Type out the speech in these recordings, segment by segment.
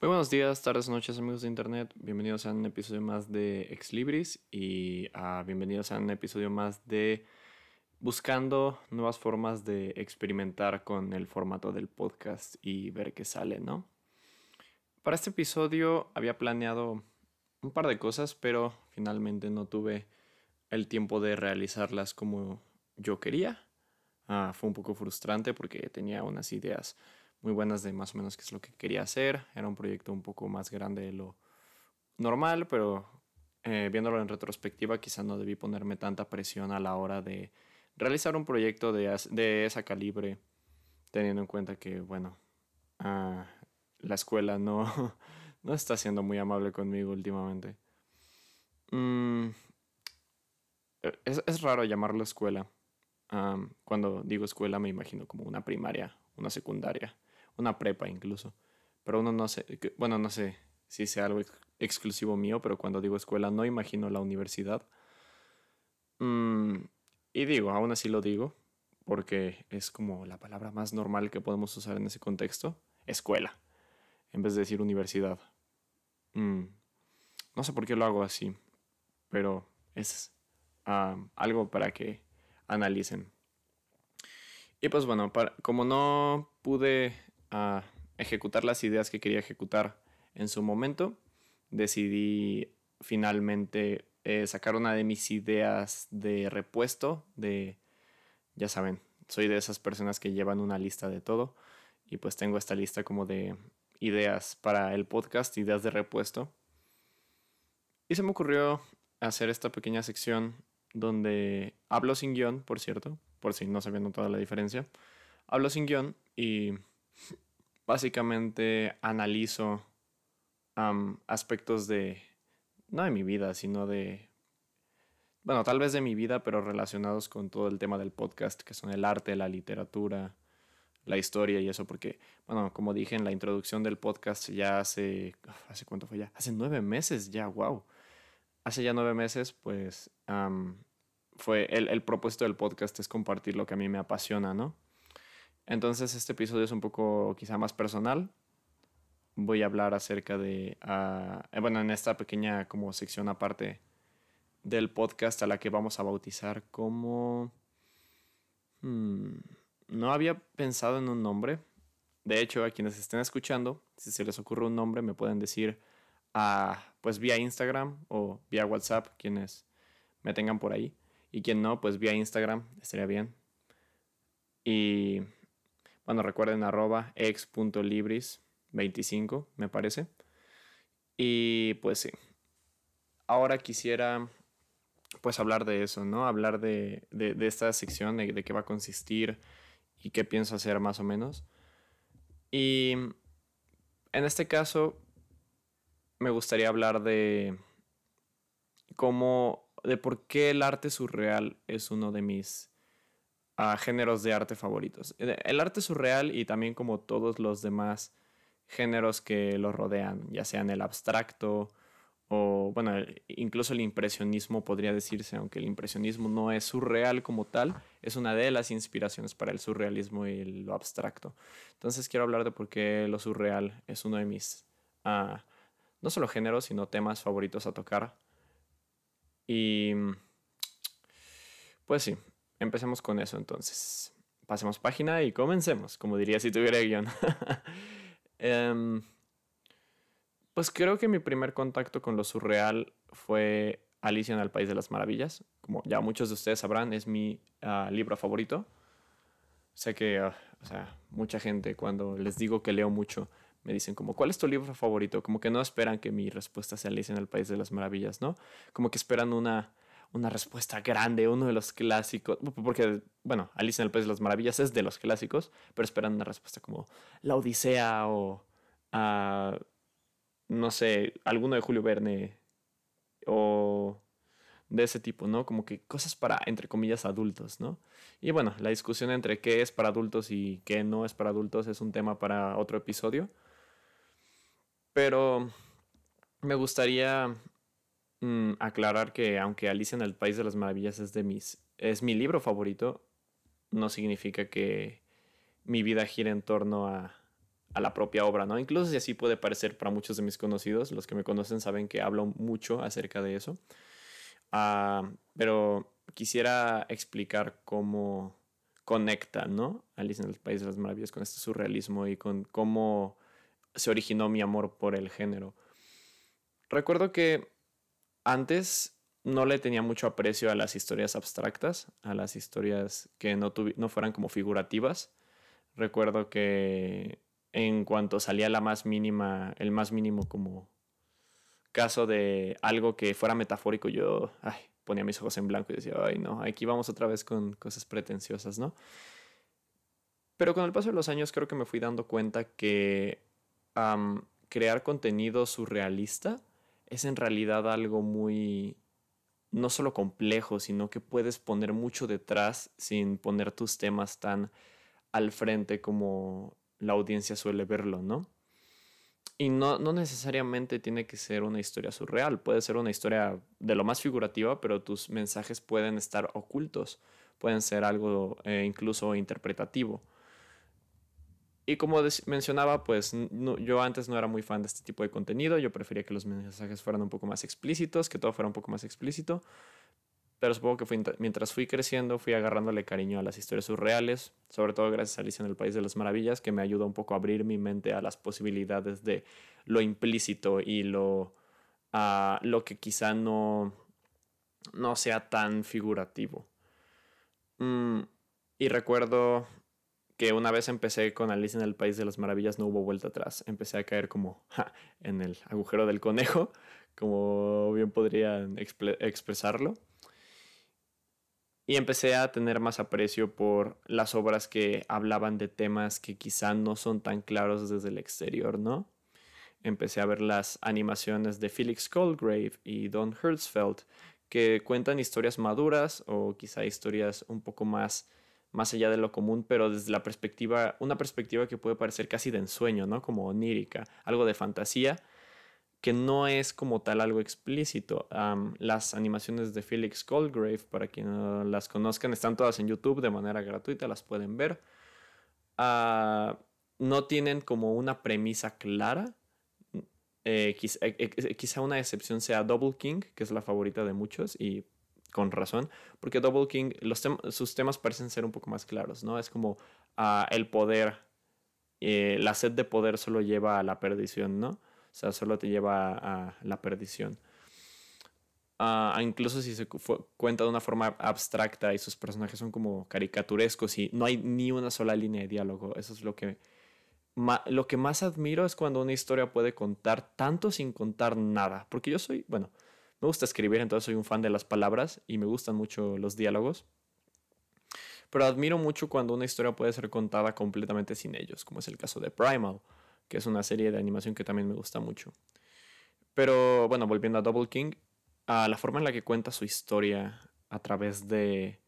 Muy buenos días, tardes, noches, amigos de internet. Bienvenidos a un episodio más de Ex Libris y uh, bienvenidos a un episodio más de buscando nuevas formas de experimentar con el formato del podcast y ver qué sale, ¿no? Para este episodio había planeado un par de cosas, pero finalmente no tuve el tiempo de realizarlas como yo quería. Uh, fue un poco frustrante porque tenía unas ideas muy buenas de más o menos qué es lo que quería hacer. Era un proyecto un poco más grande de lo normal, pero eh, viéndolo en retrospectiva quizá no debí ponerme tanta presión a la hora de realizar un proyecto de, de esa calibre, teniendo en cuenta que, bueno, uh, la escuela no, no está siendo muy amable conmigo últimamente. Mm, es, es, raro llamarlo escuela. Cuando digo escuela me imagino como una primaria, una secundaria una prepa incluso. Pero uno no sé, bueno, no sé si sea algo ex exclusivo mío, pero cuando digo escuela no imagino la universidad. Mm, y digo, aún así lo digo, porque es como la palabra más normal que podemos usar en ese contexto, escuela, en vez de decir universidad. Mm, no sé por qué lo hago así, pero es algo para que analicen. Y pues bueno, como no pude a ejecutar las ideas que quería ejecutar en su momento, decidí finalmente eh, sacar una de mis ideas de repuesto, de, ya saben, soy de esas personas que llevan una lista de todo y pues tengo esta lista como de ideas para el podcast, ideas de repuesto. Y se me ocurrió hacer esta pequeña sección donde hablo sin guion, por cierto, por si no se había notado la diferencia. Hablo sin guion y básicamente analizo aspectos de, no de mi vida, sino de, bueno, tal vez de mi vida, pero relacionados con todo el tema del podcast, que son el arte, la literatura, la historia y eso, porque, bueno, como dije en la introducción del podcast, ya hace, ¿hace cuánto fue ya? Hace nueve meses ya, wow. Hace ya nueve meses, pues, fue el, el propósito del podcast es compartir lo que a mí me apasiona, ¿no? Entonces este episodio es un poco quizá más personal. Voy a hablar acerca de, uh, bueno, en esta pequeña como sección aparte del podcast a la que vamos a bautizar como... Hmm, no había pensado en un nombre. De hecho, a quienes estén escuchando, si se les ocurre un nombre, me pueden decir uh, pues vía Instagram o vía WhatsApp, quienes me tengan por ahí. Y quien no, pues vía Instagram, estaría bien. Y bueno, recuerden arroba ex.libris25, me parece. Y pues sí. Ahora quisiera pues hablar de eso, ¿no? Hablar de, esta sección, de, de, qué va a consistir y qué pienso hacer más o menos. Y en este caso me gustaría hablar de cómo, de por qué el arte surreal es uno de mis a géneros de arte favoritos. El arte surreal y también como todos los demás géneros que lo rodean, ya sean el abstracto o, bueno, incluso el impresionismo podría decirse, aunque el impresionismo no es surreal como tal, es una de las inspiraciones para el surrealismo y lo abstracto. Entonces quiero hablar de por qué lo surreal es uno de mis, uh, no solo géneros, sino temas favoritos a tocar. Y, pues sí, empecemos con eso entonces. Pasemos página y comencemos, como diría si tuviera guion. um, pues creo que mi primer contacto con lo surreal fue Alicia en el País de las Maravillas. Como ya muchos de ustedes sabrán, es mi uh, libro favorito. Sé que, uh, o sea, mucha gente cuando les digo que leo mucho me dicen como, ¿cuál es tu libro favorito? Como que no esperan que mi respuesta sea Alicia en el País de las Maravillas, ¿no? Como que esperan una una respuesta grande, uno de los clásicos, porque, bueno, Alice en el País de las Maravillas es de los clásicos, pero esperan una respuesta como La Odisea o, uh, no sé, alguno de Julio Verne o de ese tipo, ¿no? Como que cosas para, entre comillas, adultos, ¿no? Y bueno, la discusión entre qué es para adultos y qué no es para adultos es un tema para otro episodio. Pero me gustaría Mm, aclarar que aunque Alicia en el País de las Maravillas es de mis es mi libro favorito, no significa que mi vida gire en torno a, a la propia obra, ¿no? Incluso si así puede parecer para muchos de mis conocidos, los que me conocen saben que hablo mucho acerca de eso. Ah, pero quisiera explicar cómo conecta, ¿no? Alice en el País de las Maravillas con este surrealismo y con cómo se originó mi amor por el género. Recuerdo que antes no le tenía mucho aprecio a las historias abstractas, a las historias que no, fueran como figurativas. Recuerdo que en cuanto salía la más mínima, el más mínimo como caso de algo que fuera metafórico, yo ponía mis ojos en blanco y decía, ay no, aquí vamos otra vez con cosas pretenciosas, ¿no? Pero con el paso de los años creo que me fui dando cuenta que crear contenido surrealista es en realidad algo muy, no solo complejo, sino que puedes poner mucho detrás sin poner tus temas tan al frente como la audiencia suele verlo, ¿no? Y no, no necesariamente tiene que ser una historia surreal, puede ser una historia de lo más figurativa, pero tus mensajes pueden estar ocultos, pueden ser algo eh, incluso interpretativo. Y como mencionaba, pues yo antes no era muy fan de este tipo de contenido, yo prefería que los mensajes fueran un poco más explícitos, que todo fuera un poco más explícito, pero supongo que mientras fui creciendo fui agarrándole cariño a las historias surreales, sobre todo gracias a Alicia en el País de las Maravillas, que me ayuda un poco a abrir mi mente a las posibilidades de lo implícito y lo, a lo que quizá no, no sea tan figurativo. Mm, y recuerdo que una vez empecé con Alice en el País de las Maravillas no hubo vuelta atrás. Empecé a caer como en el agujero del conejo, como bien podrían expresarlo. Y empecé a tener más aprecio por las obras que hablaban de temas que quizá no son tan claros desde el exterior, ¿no? Empecé a ver las animaciones de Felix Coldgrave y Don Hertzfeld, que cuentan historias maduras o quizá historias un poco más más allá de lo común, pero desde la perspectiva, una perspectiva que puede parecer casi de ensueño, ¿no? Como onírica, algo de fantasía, que no es como tal algo explícito. las animaciones de Felix Goldgrave, para quienes no las conozcan, están todas en YouTube de manera gratuita, las pueden ver. Ah, no tienen como una premisa clara. Eh, quizá, eh, eh, quizá, una excepción sea Double King, que es la favorita de muchos, con razón, porque Double King, sus temas parecen ser un poco más claros, ¿no? Es como ah, el poder, eh, la sed de poder solo lleva a la perdición, ¿no? O sea, solo te lleva a, la perdición. Ah, incluso si se cuenta de una forma abstracta y sus personajes son como caricaturescos y no hay ni una sola línea de diálogo, eso es lo que, lo que más admiro es cuando una historia puede contar tanto sin contar nada, porque yo soy, bueno, me gusta escribir, entonces soy un fan de las palabras y me gustan mucho los diálogos. Pero admiro mucho cuando una historia puede ser contada completamente sin ellos, como es el caso de Primal, que es una serie de animación que también me gusta mucho. Pero bueno, volviendo a Double King, a la forma en la que cuenta su historia a través de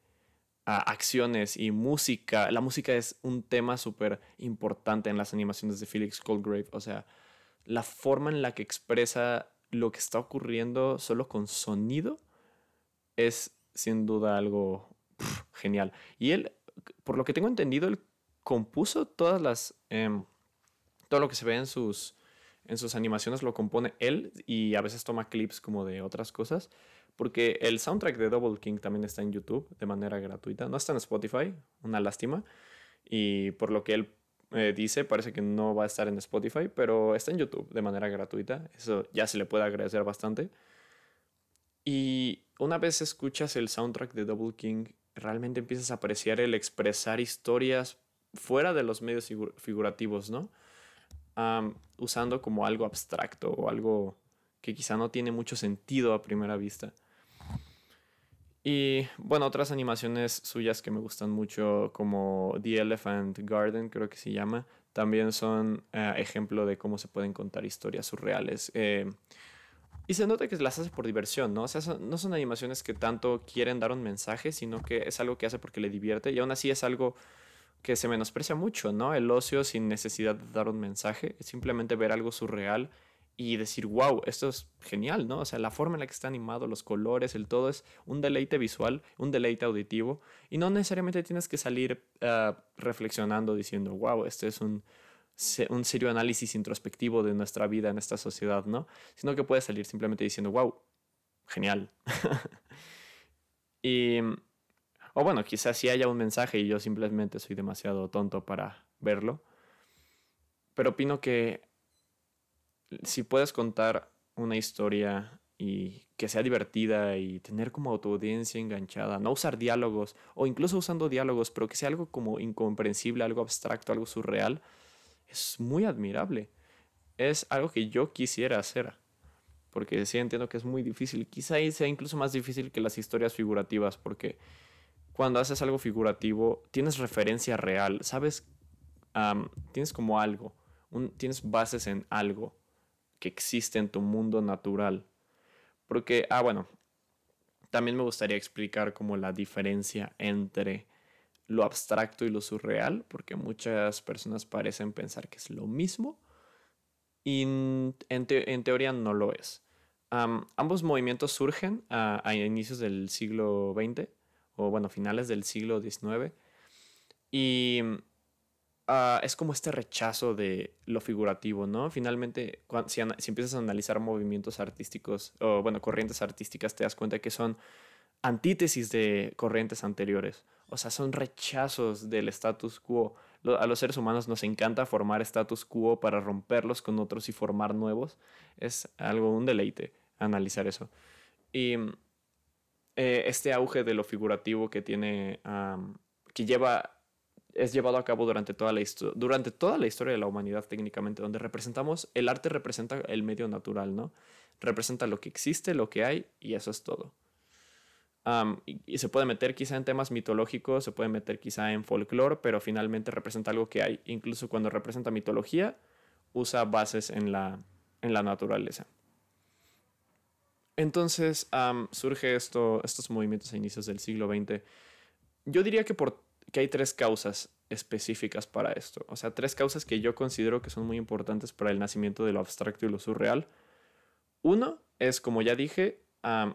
acciones y música. La música es un tema súper importante en las animaciones de Felix Coldgrave. O sea, la forma en la que expresa lo que está ocurriendo solo con sonido es sin duda algo genial. Y él, por lo que tengo entendido, él compuso todas las... Em, todo lo que se ve en sus, en sus animaciones lo compone él y a veces toma clips como de otras cosas. Porque el soundtrack de Double King también está en YouTube de manera gratuita. No está en Spotify, una lástima. Y por lo que él eh, dice, parece que no va a estar en Spotify, pero está en YouTube de manera gratuita. Eso ya se le puede agradecer bastante. Y una vez escuchas el soundtrack de Double King, realmente empiezas a apreciar el expresar historias fuera de los medios figurativos, ¿no? usando como algo abstracto o algo que quizá no tiene mucho sentido a primera vista. Y bueno, otras animaciones suyas que me gustan mucho, como The Elephant Garden, creo que se llama, también son eh, ejemplo de cómo se pueden contar historias surreales. Eh, y se nota que las hace por diversión, ¿no? O sea, no son animaciones que tanto quieren dar un mensaje, sino que es algo que hace porque le divierte y aún así es algo que se menosprecia mucho, ¿no? El ocio sin necesidad de dar un mensaje, es simplemente ver algo surreal y decir, wow, esto es genial, ¿no? O sea, la forma en la que está animado, los colores, el todo es un deleite visual, un deleite auditivo, y no necesariamente tienes que salir ah, reflexionando diciendo, wow, este es un un serio análisis introspectivo de nuestra vida en esta sociedad, ¿no? Sino que puede salir simplemente diciendo, wow, genial. y, o bueno, quizás sí haya un mensaje y yo simplemente soy demasiado tonto para verlo. Pero opino que si puedes contar una historia y que sea divertida y tener como autoaudiencia enganchada, no usar diálogos o incluso usando diálogos, pero que sea algo como incomprensible, algo abstracto, algo surreal, es muy admirable. Es algo que yo quisiera hacer. Porque sí entiendo que es muy difícil. Quizá sea incluso más difícil que las historias figurativas. Porque cuando haces algo figurativo, tienes referencia real. Sabes, tienes como algo. tienes bases en algo que existe en tu mundo natural. Porque, ah, bueno, también me gustaría explicar como la diferencia entre lo abstracto y lo surreal, porque muchas personas parecen pensar que es lo mismo y en, teoría no lo es. ambos movimientos surgen a, inicios del siglo XX, o bueno, finales del siglo XIX, y ah, es como este rechazo de lo figurativo, ¿no? Finalmente, si, si, empiezas a analizar movimientos artísticos, o bueno, corrientes artísticas, te das cuenta que son antítesis de corrientes anteriores. O sea, son rechazos del status quo. A los seres humanos nos encanta formar status quo para romperlos con otros y formar nuevos. Es algo, un deleite analizar eso. Y eh, este auge de lo figurativo que tiene, que lleva, es llevado a cabo durante toda, la durante toda la historia de la humanidad técnicamente, donde representamos, el arte representa el medio natural, ¿no? Representa lo que existe, lo que hay, y eso es todo y, se puede meter quizá en temas mitológicos, se puede meter quizá en folclore, pero finalmente representa algo que hay. Incluso cuando representa mitología, usa bases en la, en la naturaleza. Entonces surge esto, estos movimientos a inicios del siglo XX. Yo diría que, por, que hay tres causas específicas para esto. O sea, tres causas que yo considero que son muy importantes para el nacimiento de lo abstracto y lo surreal. Uno es, como ya dije,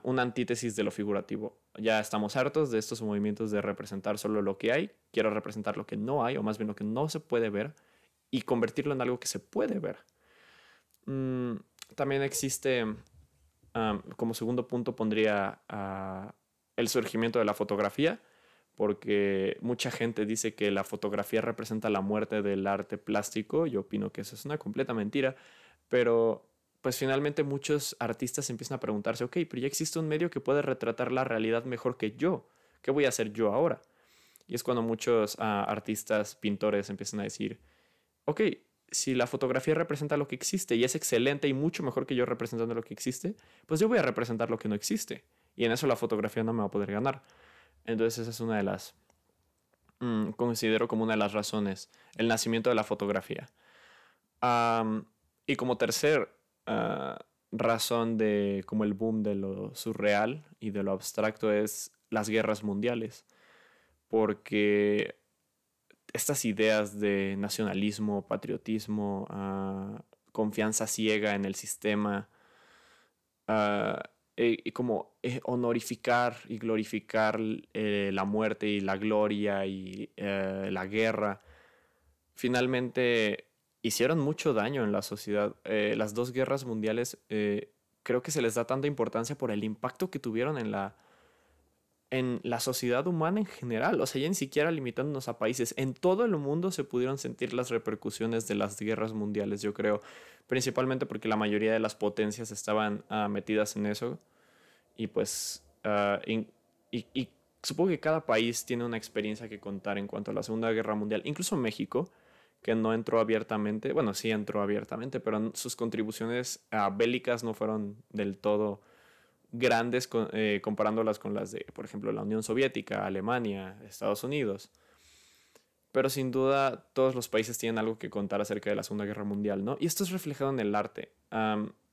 una antítesis de lo figurativo. Ya estamos hartos de estos movimientos de representar solo lo que hay, quiero representar lo que no hay, o más bien lo que no se puede ver, y convertirlo en algo que se puede ver. Mm, también existe, como segundo punto pondría el surgimiento de la fotografía, porque mucha gente dice que la fotografía representa la muerte del arte plástico, yo opino que eso es una completa mentira, pero pues finalmente muchos artistas empiezan a preguntarse, ok, pero ya existe un medio que puede retratar la realidad mejor que yo. ¿Qué voy a hacer yo ahora? Y es cuando muchos ah, artistas, pintores empiezan a decir, ok, si la fotografía representa lo que existe y es excelente y mucho mejor que yo representando lo que existe, pues yo voy a representar lo que no existe. Y en eso la fotografía no me va a poder ganar. Entonces esa es una de las, mm, considero como una de las razones, el nacimiento de la fotografía. y como tercer Ah, razón de como el boom de lo surreal y de lo abstracto es las guerras mundiales. Porque estas ideas de nacionalismo, patriotismo, ah, confianza ciega en el sistema, uh, y, como eh, honorificar y glorificar eh, la muerte y la gloria y eh, la guerra, finalmente hicieron mucho daño en la sociedad. Eh, las dos guerras mundiales eh, creo que se les da tanta importancia por el impacto que tuvieron en la, en la sociedad humana en general. O sea, ya ni siquiera limitándonos a países. En todo el mundo se pudieron sentir las repercusiones de las guerras mundiales, yo creo. Principalmente porque la mayoría de las potencias estaban ah, metidas en eso. Y pues... Ah, y supongo que cada país tiene una experiencia que contar en cuanto a la Segunda Guerra Mundial. Incluso México que no entró abiertamente, bueno, sí entró abiertamente, pero sus contribuciones a bélicas no fueron del todo grandes eh, comparándolas con las de, por ejemplo, la Unión Soviética, Alemania, Estados Unidos. Pero sin duda todos los países tienen algo que contar acerca de la Segunda Guerra Mundial, ¿no? Y esto es reflejado en el arte.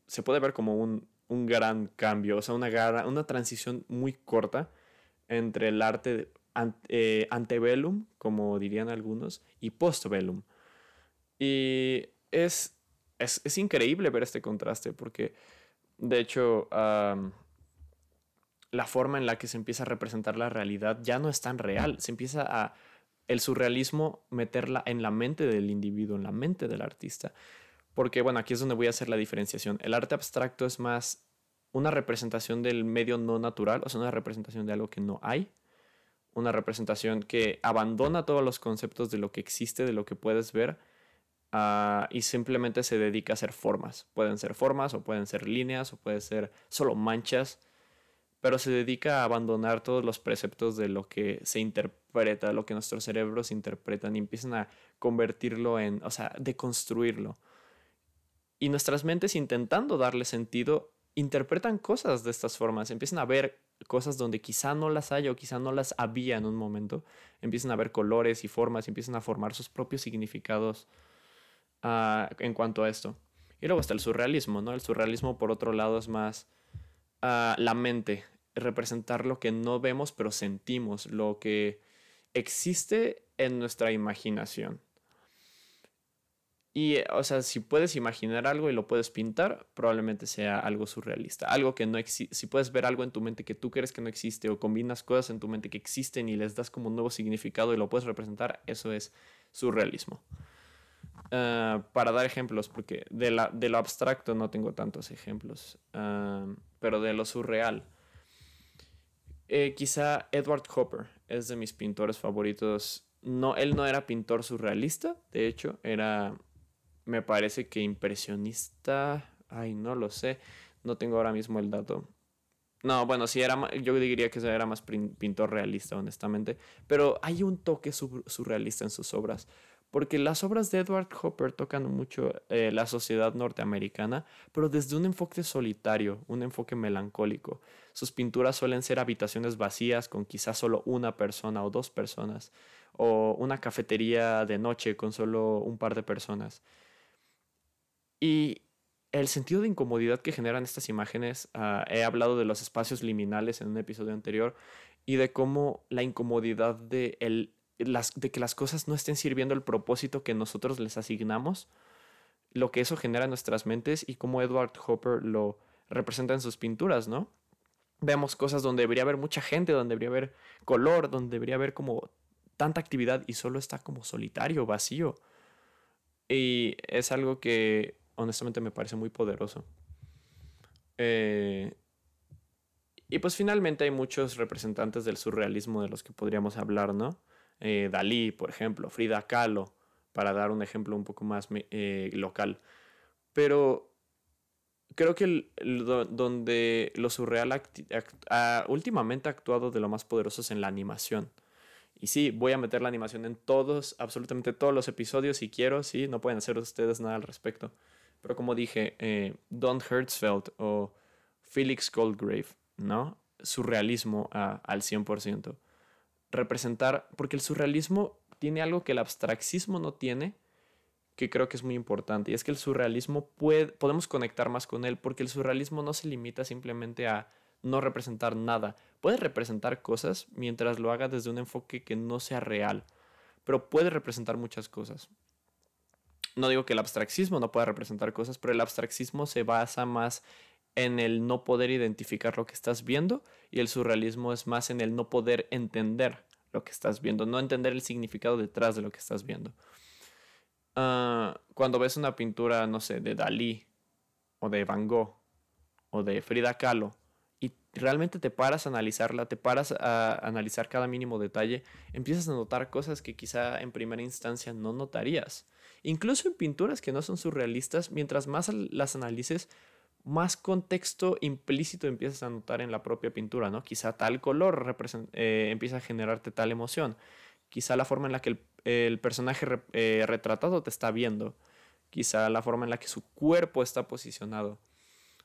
se puede ver como un, gran cambio, o sea, una, una transición muy corta entre el arte eh, antebellum, como dirían algunos, y postbellum. Y es, es, increíble ver este contraste porque, de hecho, la forma en la que se empieza a representar la realidad ya no es tan real. Se empieza a el surrealismo meterla en la mente del individuo, en la mente del artista. Porque, bueno, aquí es donde voy a hacer la diferenciación. El arte abstracto es más una representación del medio no natural, o sea, una representación de algo que no hay, una representación que abandona todos los conceptos de lo que existe, de lo que puedes ver, ah, y simplemente se dedica a hacer formas. Pueden ser formas, o pueden ser líneas, o pueden ser solo manchas, pero se dedica a abandonar todos los preceptos de lo que se interpreta, lo que nuestros cerebros interpretan, y empiezan a convertirlo en, o sea, deconstruirlo. Y nuestras mentes intentando darle sentido, interpretan cosas de estas formas, empiezan a ver cosas donde quizá no las haya o quizá no las había en un momento, empiezan a ver colores y formas, empiezan a formar sus propios significados ah, en cuanto a esto. Y luego está el surrealismo, ¿no? El surrealismo, por otro lado, es más ah, la mente, representar lo que no vemos pero sentimos, lo que existe en nuestra imaginación. Y, eh, o sea, si puedes imaginar algo y lo puedes pintar, probablemente sea algo surrealista. Algo que no existe. Si puedes ver algo en tu mente que tú crees que no existe o combinas cosas en tu mente que existen y les das como un nuevo significado y lo puedes representar, eso es surrealismo. Ah, para dar ejemplos, porque de, la, de, lo abstracto no tengo tantos ejemplos, ah, pero de lo surreal. Eh, quizá Edward Hopper es de mis pintores favoritos. No, él no era pintor surrealista, de hecho, era me parece que impresionista, ay, no lo sé, no tengo ahora mismo el dato. No, bueno, sí era, yo diría que era más pintor realista, honestamente, pero hay un toque surrealista en sus obras, porque las obras de Edward Hopper tocan mucho eh, la sociedad norteamericana, pero desde un enfoque solitario, un enfoque melancólico. Sus pinturas suelen ser habitaciones vacías con quizás solo una persona o dos personas, o una cafetería de noche con solo un par de personas. Y el sentido de incomodidad que generan estas imágenes, ah, he hablado de los espacios liminales en un episodio anterior y de cómo la incomodidad de, el, de que las cosas no estén sirviendo el propósito que nosotros les asignamos, lo que eso genera en nuestras mentes y cómo Edward Hopper lo representa en sus pinturas, ¿no? Vemos cosas donde debería haber mucha gente, donde debería haber color, donde debería haber como tanta actividad y solo está como solitario, vacío. Y es algo que honestamente me parece muy poderoso. Eh, y pues finalmente hay muchos representantes del surrealismo de los que podríamos hablar, ¿no? Eh, Dalí, por ejemplo, Frida Kahlo, para dar un ejemplo un poco más eh, local. Pero creo que donde lo surreal últimamente ha actuado de lo más poderoso es en la animación. Y sí, voy a meter la animación en todos, absolutamente todos los episodios si quiero, sí, no pueden hacer ustedes nada al respecto. Pero como dije, eh, Don Hertzfeld o Felix Goldgrave, ¿no? Surrealismo al 100%. Representar, porque el surrealismo tiene algo que el abstraxismo no tiene, que creo que es muy importante, y es que el surrealismo puede, podemos conectar más con él, porque el surrealismo no se limita simplemente a no representar nada. Puede representar cosas mientras lo haga desde un enfoque que no sea real, pero puede representar muchas cosas no digo que el abstraxismo no pueda representar cosas, pero el abstraxismo se basa más en el no poder identificar lo que estás viendo y el surrealismo es más en el no poder entender lo que estás viendo, no entender el significado detrás de lo que estás viendo. Ah, cuando ves una pintura, no sé, de Dalí o de Van Gogh o de Frida Kahlo y realmente te paras a analizarla, te paras a analizar cada mínimo detalle, empiezas a notar cosas que quizá en primera instancia no notarías. Incluso en pinturas que no son surrealistas, mientras más las analices, más contexto implícito empiezas a notar en la propia pintura, ¿no? Quizá tal color eh, empieza a generarte tal emoción. Quizá la forma en la que el, personaje eh, retratado te está viendo. Quizá la forma en la que su cuerpo está posicionado.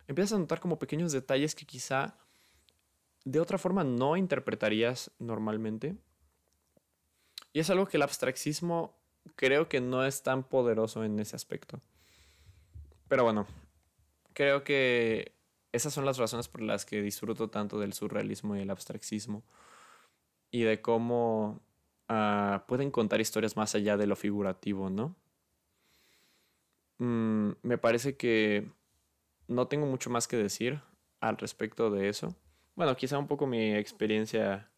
Empiezas a notar como pequeños detalles que quizá de otra forma no interpretarías normalmente. Y es algo que el abstraxismo creo que no es tan poderoso en ese aspecto. Pero bueno, creo que esas son las razones por las que disfruto tanto del surrealismo y el abstraxismo. Y de cómo ah, pueden contar historias más allá de lo figurativo, ¿no? Mm, me parece que no tengo mucho más que decir al respecto de eso. Bueno, quizá un poco mi experiencia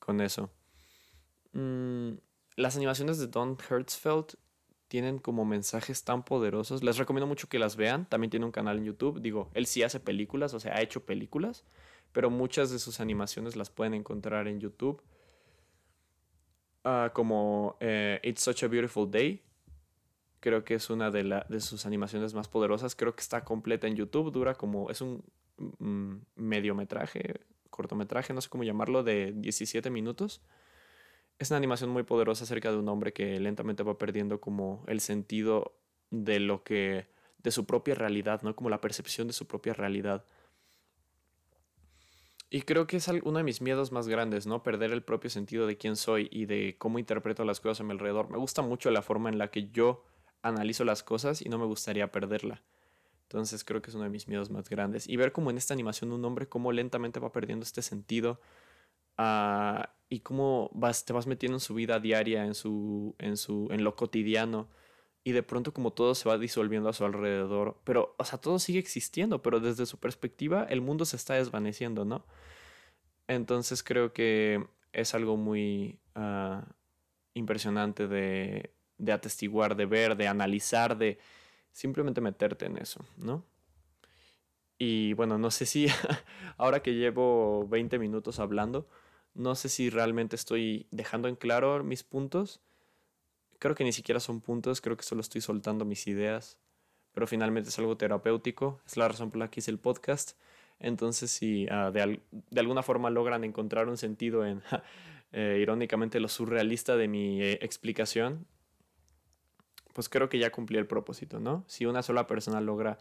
con eso. Mm, las animaciones de Don Hertzfeld tienen como mensajes tan poderosos. Les recomiendo mucho que las vean. También tiene un canal en YouTube. Digo, él sí hace películas, o sea, ha hecho películas, pero muchas de sus animaciones las pueden encontrar en YouTube. Ah, como eh, It's Such a Beautiful Day. Creo que es una de, de, sus animaciones más poderosas. Creo que está completa en YouTube. Dura como. Es un mm, mediometraje, cortometraje, no sé cómo llamarlo, de 17 minutos es una animación muy poderosa acerca de un hombre que lentamente va perdiendo como el sentido de lo que de su propia realidad, ¿no? Como la percepción de su propia realidad. Y creo que es uno de mis miedos más grandes, ¿no? Perder el propio sentido de quién soy y de cómo interpreto las cosas a mi alrededor. Me gusta mucho la forma en la que yo analizo las cosas y no me gustaría perderla. Entonces creo que es uno de mis miedos más grandes. Y ver cómo en esta animación un hombre cómo lentamente va perdiendo este sentido uh, y cómo vas, te vas metiendo en su vida diaria, en, su, en, su, en lo cotidiano, y de pronto como todo se va disolviendo a su alrededor, pero, o sea, todo sigue existiendo, pero desde su perspectiva el mundo se está desvaneciendo, ¿no? Entonces creo que es algo muy uh, impresionante de, de atestiguar, de ver, de analizar, de simplemente meterte en eso, ¿no? Y bueno, no sé si ahora que llevo 20 minutos hablando, no sé si realmente estoy dejando en claro mis puntos. Creo que ni siquiera son puntos, creo que solo estoy soltando mis ideas. Pero finalmente es algo terapéutico, es la razón por la que hice el podcast. Entonces, si ah, de, alguna forma logran encontrar un sentido en, eh, irónicamente, lo surrealista de mi eh, explicación, pues creo que ya cumplí el propósito, ¿no? Si una sola persona logra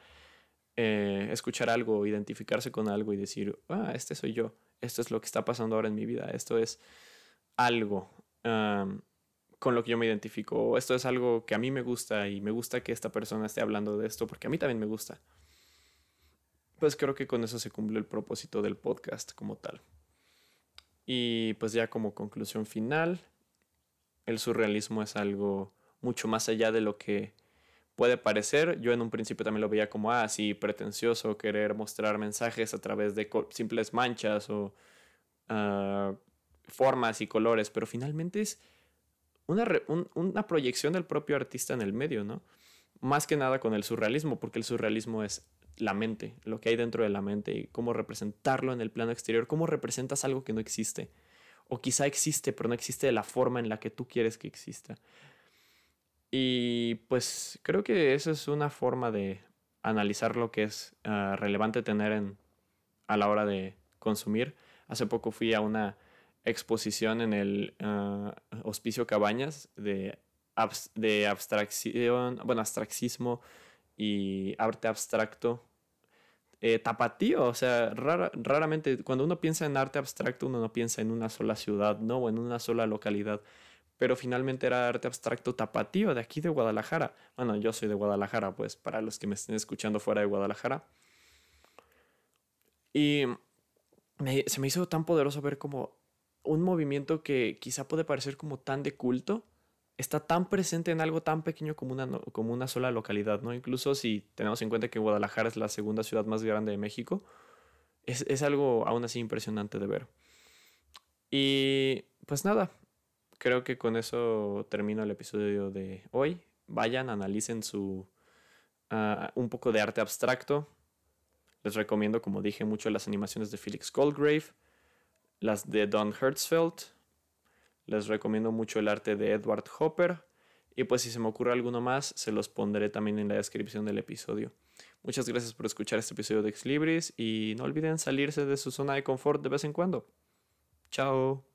eh, escuchar algo, identificarse con algo y decir, ah, este soy yo, esto es lo que está pasando ahora en mi vida, esto es algo con lo que yo me identifico, esto es algo que a mí me gusta y me gusta que esta persona esté hablando de esto porque a mí también me gusta. Pues creo que con eso se cumple el propósito del podcast como tal. Y pues ya como conclusión final, el surrealismo es algo mucho más allá de lo que puede parecer. Yo en un principio también lo veía como, ah, pretencioso, querer mostrar mensajes a través de simples manchas o ah, formas y colores, pero finalmente es una, una proyección del propio artista en el medio, ¿no? Más que nada con el surrealismo, porque el surrealismo es la mente, lo que hay dentro de la mente y cómo representarlo en el plano exterior, cómo representas algo que no existe. O quizá existe, pero no existe de la forma en la que tú quieres que exista. Y pues creo que esa es una forma de analizar lo que es ah, relevante tener en, a la hora de consumir. Hace poco fui a una exposición en el ah, Hospicio Cabañas de, de abstracción, bueno, abstraccismo y arte abstracto. Eh, tapatío, o sea, raramente cuando uno piensa en arte abstracto uno no piensa en una sola ciudad, ¿no? O en una sola localidad pero finalmente era arte abstracto tapatío de aquí de Guadalajara. Bueno, yo soy de Guadalajara, pues para los que me estén escuchando fuera de Guadalajara. Y se me hizo tan poderoso ver como un movimiento que quizá puede parecer como tan de culto, está tan presente en algo tan pequeño como una, como una sola localidad, ¿no? Incluso si tenemos en cuenta que Guadalajara es la segunda ciudad más grande de México, es, es algo aún así impresionante de ver. Y pues nada, creo que con eso termino el episodio de hoy. Vayan, analicen su ah, un poco de arte abstracto. Les recomiendo, como dije, mucho las animaciones de Felix Goldgrave, las de Don Hertzfeld. Les recomiendo mucho el arte de Edward Hopper. Y pues si se me ocurre alguno más, se los pondré también en la descripción del episodio. Muchas gracias por escuchar este episodio de Ex Libris y no olviden salirse de su zona de confort de vez en cuando. Chao.